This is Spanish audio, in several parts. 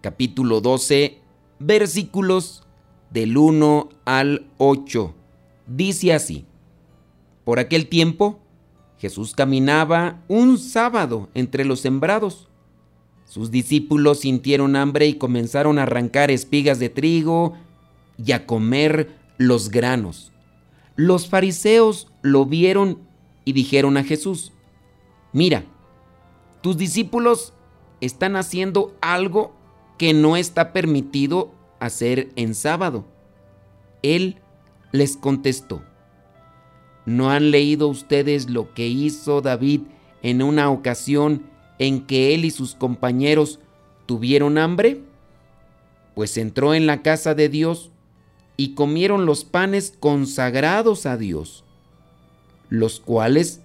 capítulo 12, versículos del 1 al 8. Dice así, por aquel tiempo Jesús caminaba un sábado entre los sembrados. Sus discípulos sintieron hambre y comenzaron a arrancar espigas de trigo y a comer los granos. Los fariseos lo vieron y dijeron a Jesús, mira, tus discípulos están haciendo algo que no está permitido hacer en sábado. Él les contestó, ¿no han leído ustedes lo que hizo David en una ocasión en que él y sus compañeros tuvieron hambre? Pues entró en la casa de Dios y comieron los panes consagrados a Dios, los cuales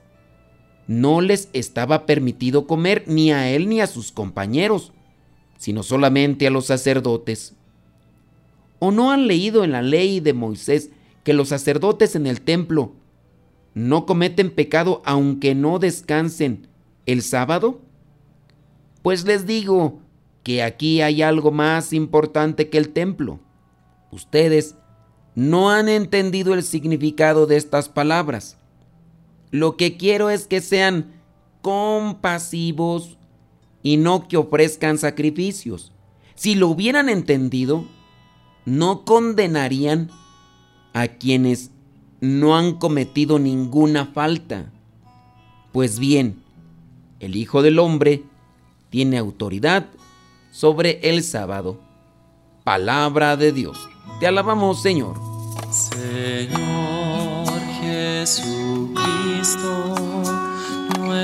no les estaba permitido comer ni a él ni a sus compañeros, sino solamente a los sacerdotes. ¿O no han leído en la ley de Moisés que los sacerdotes en el templo no cometen pecado aunque no descansen el sábado? Pues les digo que aquí hay algo más importante que el templo. Ustedes no han entendido el significado de estas palabras. Lo que quiero es que sean compasivos y no que ofrezcan sacrificios. Si lo hubieran entendido, no condenarían a quienes no han cometido ninguna falta. Pues bien, el Hijo del Hombre tiene autoridad sobre el sábado. Palabra de Dios. Te alabamos, Señor. Señor Jesucristo,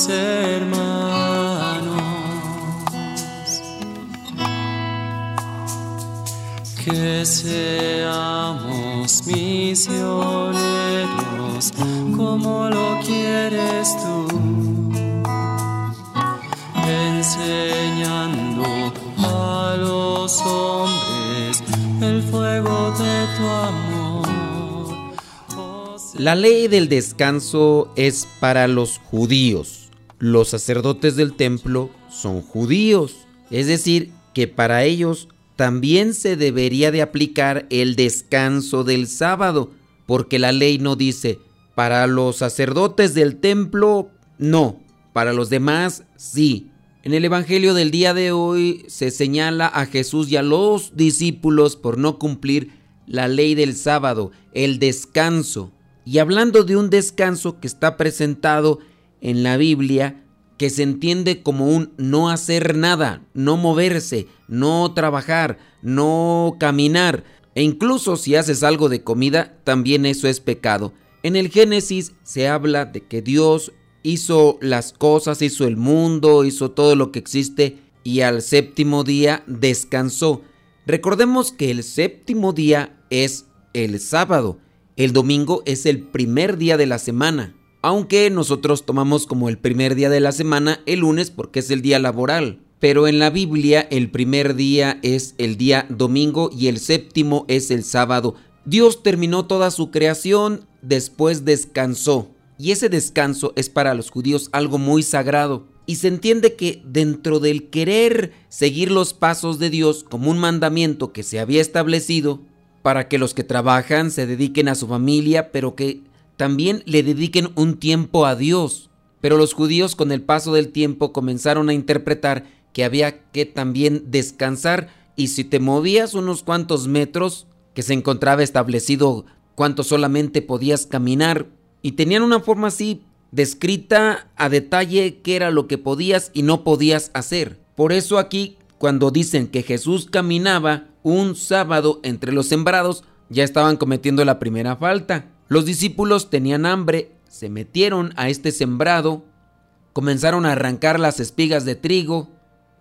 los hermanos. Que seamos misioneros como lo quieres tú, enseñando a los hombres el fuego de tu amor. Oh, La ley del descanso es para los judíos. Los sacerdotes del templo son judíos. Es decir, que para ellos también se debería de aplicar el descanso del sábado, porque la ley no dice, para los sacerdotes del templo, no, para los demás, sí. En el Evangelio del día de hoy se señala a Jesús y a los discípulos por no cumplir la ley del sábado, el descanso. Y hablando de un descanso que está presentado en la Biblia, que se entiende como un no hacer nada, no moverse, no trabajar, no caminar. E incluso si haces algo de comida, también eso es pecado. En el Génesis se habla de que Dios hizo las cosas, hizo el mundo, hizo todo lo que existe y al séptimo día descansó. Recordemos que el séptimo día es el sábado. El domingo es el primer día de la semana. Aunque nosotros tomamos como el primer día de la semana el lunes porque es el día laboral. Pero en la Biblia el primer día es el día domingo y el séptimo es el sábado. Dios terminó toda su creación, después descansó. Y ese descanso es para los judíos algo muy sagrado. Y se entiende que dentro del querer seguir los pasos de Dios como un mandamiento que se había establecido, para que los que trabajan se dediquen a su familia, pero que también le dediquen un tiempo a Dios. Pero los judíos con el paso del tiempo comenzaron a interpretar que había que también descansar y si te movías unos cuantos metros, que se encontraba establecido cuánto solamente podías caminar, y tenían una forma así descrita a detalle qué era lo que podías y no podías hacer. Por eso aquí, cuando dicen que Jesús caminaba un sábado entre los sembrados, ya estaban cometiendo la primera falta. Los discípulos tenían hambre, se metieron a este sembrado, comenzaron a arrancar las espigas de trigo,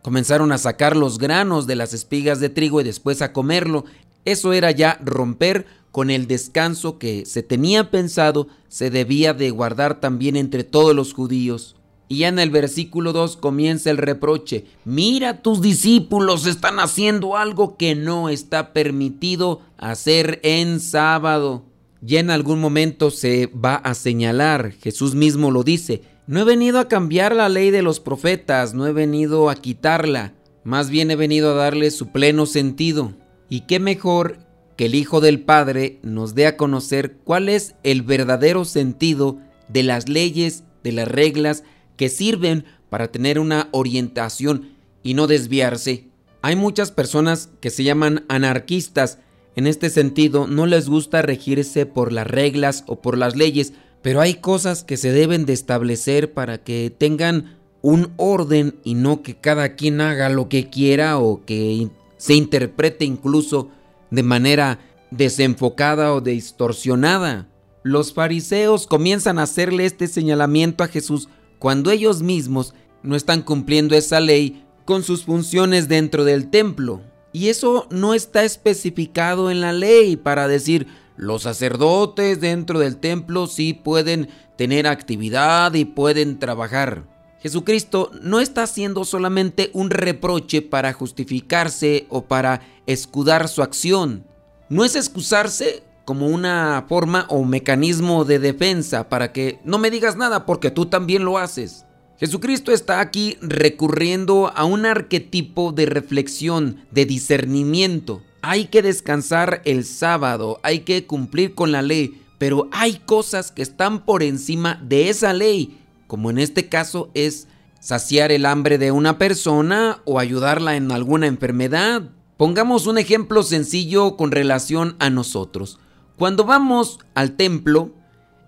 comenzaron a sacar los granos de las espigas de trigo y después a comerlo. Eso era ya romper con el descanso que se tenía pensado se debía de guardar también entre todos los judíos. Y ya en el versículo 2 comienza el reproche. Mira, tus discípulos están haciendo algo que no está permitido hacer en sábado. Ya en algún momento se va a señalar, Jesús mismo lo dice, no he venido a cambiar la ley de los profetas, no he venido a quitarla, más bien he venido a darle su pleno sentido. Y qué mejor que el Hijo del Padre nos dé a conocer cuál es el verdadero sentido de las leyes, de las reglas que sirven para tener una orientación y no desviarse. Hay muchas personas que se llaman anarquistas. En este sentido, no les gusta regirse por las reglas o por las leyes, pero hay cosas que se deben de establecer para que tengan un orden y no que cada quien haga lo que quiera o que se interprete incluso de manera desenfocada o distorsionada. Los fariseos comienzan a hacerle este señalamiento a Jesús cuando ellos mismos no están cumpliendo esa ley con sus funciones dentro del templo. Y eso no está especificado en la ley para decir los sacerdotes dentro del templo sí pueden tener actividad y pueden trabajar. Jesucristo no está haciendo solamente un reproche para justificarse o para escudar su acción. No es excusarse como una forma o mecanismo de defensa para que no me digas nada porque tú también lo haces. Jesucristo está aquí recurriendo a un arquetipo de reflexión, de discernimiento. Hay que descansar el sábado, hay que cumplir con la ley, pero hay cosas que están por encima de esa ley como en este caso es saciar el hambre de una persona o ayudarla en alguna enfermedad. Pongamos un ejemplo sencillo con relación a nosotros. Cuando vamos al templo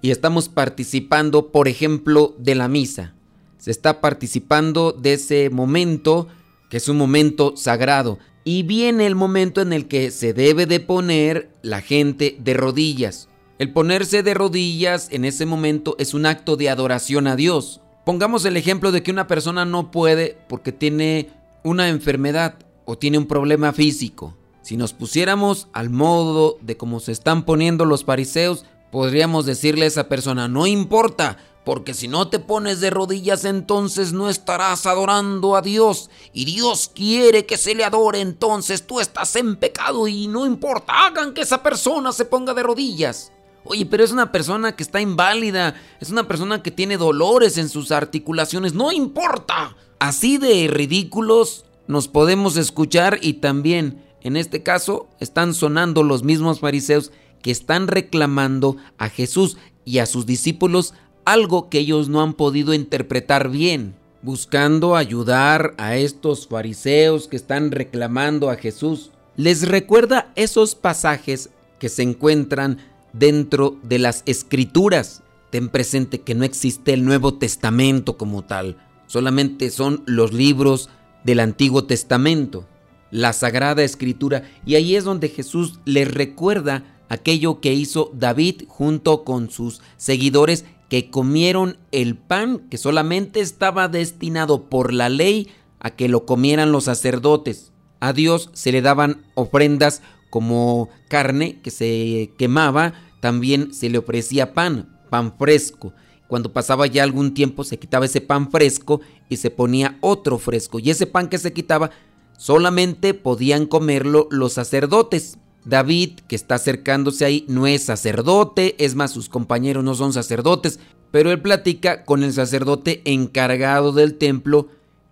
y estamos participando, por ejemplo, de la misa, se está participando de ese momento que es un momento sagrado y viene el momento en el que se debe de poner la gente de rodillas. El ponerse de rodillas en ese momento es un acto de adoración a Dios. Pongamos el ejemplo de que una persona no puede porque tiene una enfermedad o tiene un problema físico. Si nos pusiéramos al modo de cómo se están poniendo los fariseos, podríamos decirle a esa persona, no importa, porque si no te pones de rodillas entonces no estarás adorando a Dios. Y Dios quiere que se le adore, entonces tú estás en pecado y no importa, hagan que esa persona se ponga de rodillas. Oye, pero es una persona que está inválida, es una persona que tiene dolores en sus articulaciones, no importa. Así de ridículos nos podemos escuchar y también, en este caso, están sonando los mismos fariseos que están reclamando a Jesús y a sus discípulos algo que ellos no han podido interpretar bien, buscando ayudar a estos fariseos que están reclamando a Jesús. Les recuerda esos pasajes que se encuentran dentro de las escrituras. Ten presente que no existe el Nuevo Testamento como tal, solamente son los libros del Antiguo Testamento, la Sagrada Escritura, y ahí es donde Jesús les recuerda aquello que hizo David junto con sus seguidores que comieron el pan que solamente estaba destinado por la ley a que lo comieran los sacerdotes. A Dios se le daban ofrendas como carne que se quemaba, también se le ofrecía pan, pan fresco. Cuando pasaba ya algún tiempo se quitaba ese pan fresco y se ponía otro fresco. Y ese pan que se quitaba solamente podían comerlo los sacerdotes. David, que está acercándose ahí, no es sacerdote, es más, sus compañeros no son sacerdotes, pero él platica con el sacerdote encargado del templo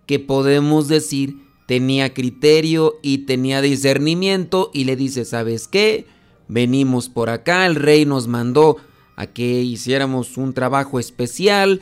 que podemos decir tenía criterio y tenía discernimiento y le dice, ¿sabes qué? Venimos por acá, el rey nos mandó a que hiciéramos un trabajo especial,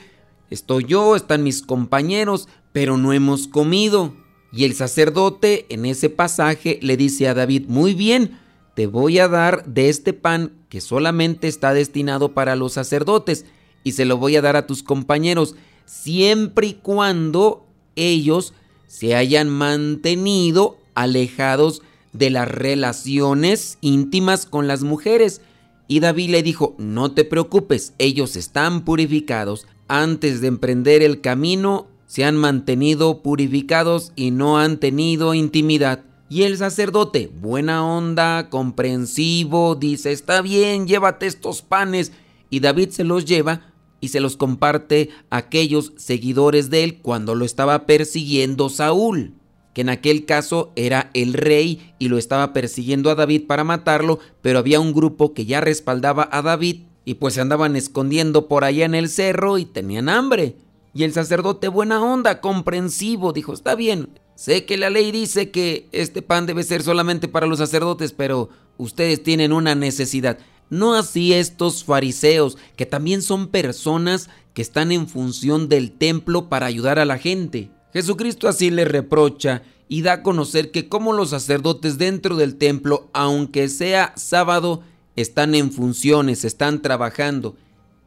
estoy yo, están mis compañeros, pero no hemos comido. Y el sacerdote en ese pasaje le dice a David, muy bien, te voy a dar de este pan que solamente está destinado para los sacerdotes y se lo voy a dar a tus compañeros, siempre y cuando ellos se hayan mantenido alejados de las relaciones íntimas con las mujeres. Y David le dijo, no te preocupes, ellos están purificados. Antes de emprender el camino, se han mantenido purificados y no han tenido intimidad. Y el sacerdote, buena onda, comprensivo, dice, está bien, llévate estos panes. Y David se los lleva y se los comparte a aquellos seguidores de él cuando lo estaba persiguiendo Saúl, que en aquel caso era el rey y lo estaba persiguiendo a David para matarlo, pero había un grupo que ya respaldaba a David y pues se andaban escondiendo por allá en el cerro y tenían hambre. Y el sacerdote buena onda, comprensivo, dijo, está bien, sé que la ley dice que este pan debe ser solamente para los sacerdotes, pero ustedes tienen una necesidad. No así estos fariseos, que también son personas que están en función del templo para ayudar a la gente. Jesucristo así le reprocha y da a conocer que como los sacerdotes dentro del templo, aunque sea sábado, están en funciones, están trabajando.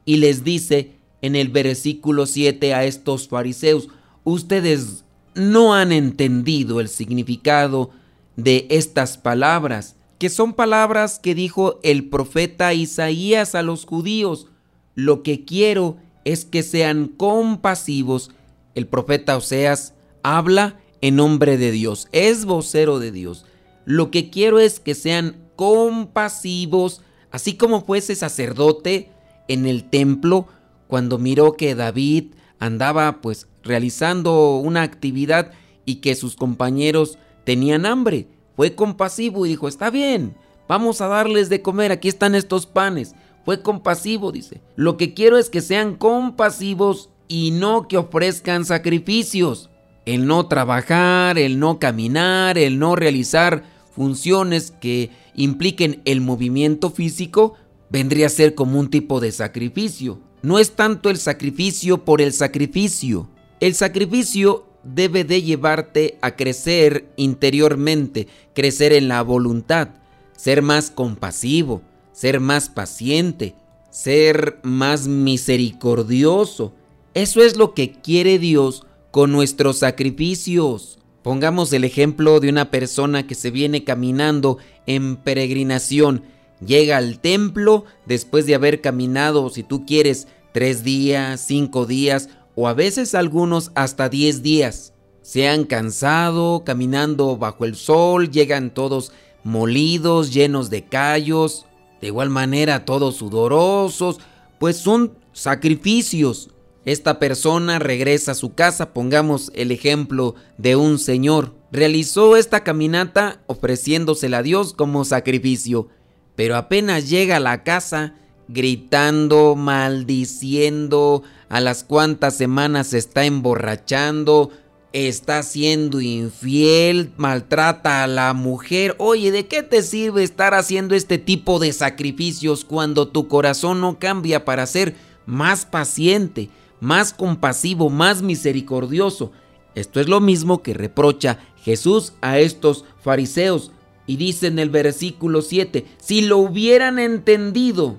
Y les dice en el versículo 7 a estos fariseos, ustedes no han entendido el significado de estas palabras que son palabras que dijo el profeta Isaías a los judíos. Lo que quiero es que sean compasivos. El profeta Oseas habla en nombre de Dios, es vocero de Dios. Lo que quiero es que sean compasivos, así como fue ese sacerdote en el templo cuando miró que David andaba pues realizando una actividad y que sus compañeros tenían hambre fue compasivo y dijo, está bien, vamos a darles de comer, aquí están estos panes. Fue compasivo, dice. Lo que quiero es que sean compasivos y no que ofrezcan sacrificios. El no trabajar, el no caminar, el no realizar funciones que impliquen el movimiento físico, vendría a ser como un tipo de sacrificio. No es tanto el sacrificio por el sacrificio. El sacrificio debe de llevarte a crecer interiormente, crecer en la voluntad, ser más compasivo, ser más paciente, ser más misericordioso. Eso es lo que quiere Dios con nuestros sacrificios. Pongamos el ejemplo de una persona que se viene caminando en peregrinación, llega al templo después de haber caminado, si tú quieres, tres días, cinco días o a veces algunos hasta 10 días. Se han cansado caminando bajo el sol, llegan todos molidos, llenos de callos, de igual manera todos sudorosos, pues son sacrificios. Esta persona regresa a su casa, pongamos el ejemplo de un señor. Realizó esta caminata ofreciéndosela a Dios como sacrificio, pero apenas llega a la casa, gritando, maldiciendo, a las cuantas semanas se está emborrachando, está siendo infiel, maltrata a la mujer. Oye, ¿de qué te sirve estar haciendo este tipo de sacrificios cuando tu corazón no cambia para ser más paciente, más compasivo, más misericordioso? Esto es lo mismo que reprocha Jesús a estos fariseos. Y dice en el versículo 7, si lo hubieran entendido,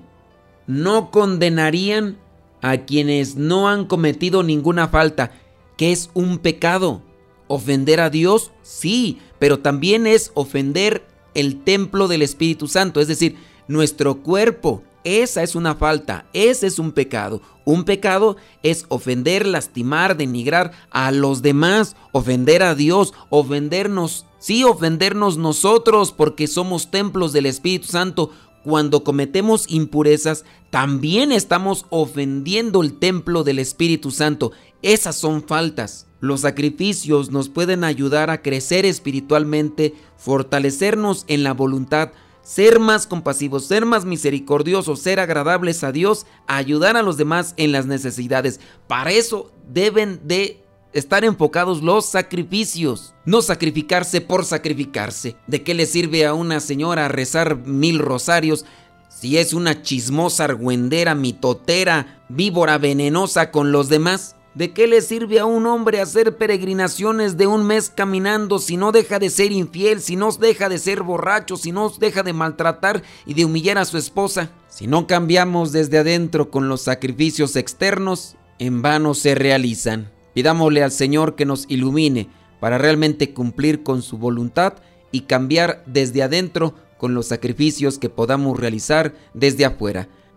no condenarían a quienes no han cometido ninguna falta, que es un pecado. Ofender a Dios, sí, pero también es ofender el templo del Espíritu Santo, es decir, nuestro cuerpo. Esa es una falta, ese es un pecado. Un pecado es ofender, lastimar, denigrar a los demás, ofender a Dios, ofendernos, sí, ofendernos nosotros porque somos templos del Espíritu Santo, cuando cometemos impurezas, también estamos ofendiendo el templo del Espíritu Santo. Esas son faltas. Los sacrificios nos pueden ayudar a crecer espiritualmente, fortalecernos en la voluntad, ser más compasivos, ser más misericordiosos, ser agradables a Dios, ayudar a los demás en las necesidades. Para eso deben de estar enfocados los sacrificios, no sacrificarse por sacrificarse. ¿De qué le sirve a una señora rezar mil rosarios si es una chismosa argüendera, mitotera, víbora venenosa con los demás? ¿De qué le sirve a un hombre hacer peregrinaciones de un mes caminando si no deja de ser infiel, si no deja de ser borracho, si no deja de maltratar y de humillar a su esposa? Si no cambiamos desde adentro con los sacrificios externos, en vano se realizan. Pidámosle al Señor que nos ilumine para realmente cumplir con su voluntad y cambiar desde adentro con los sacrificios que podamos realizar desde afuera.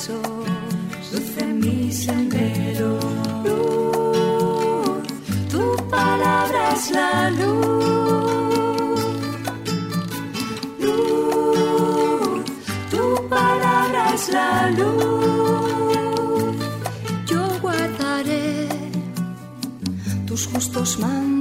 pasos, luz en mi sendero. Luz, tu palabra es la luz. Luz, tu palabra es la luz. Yo guardaré tus justos mandamientos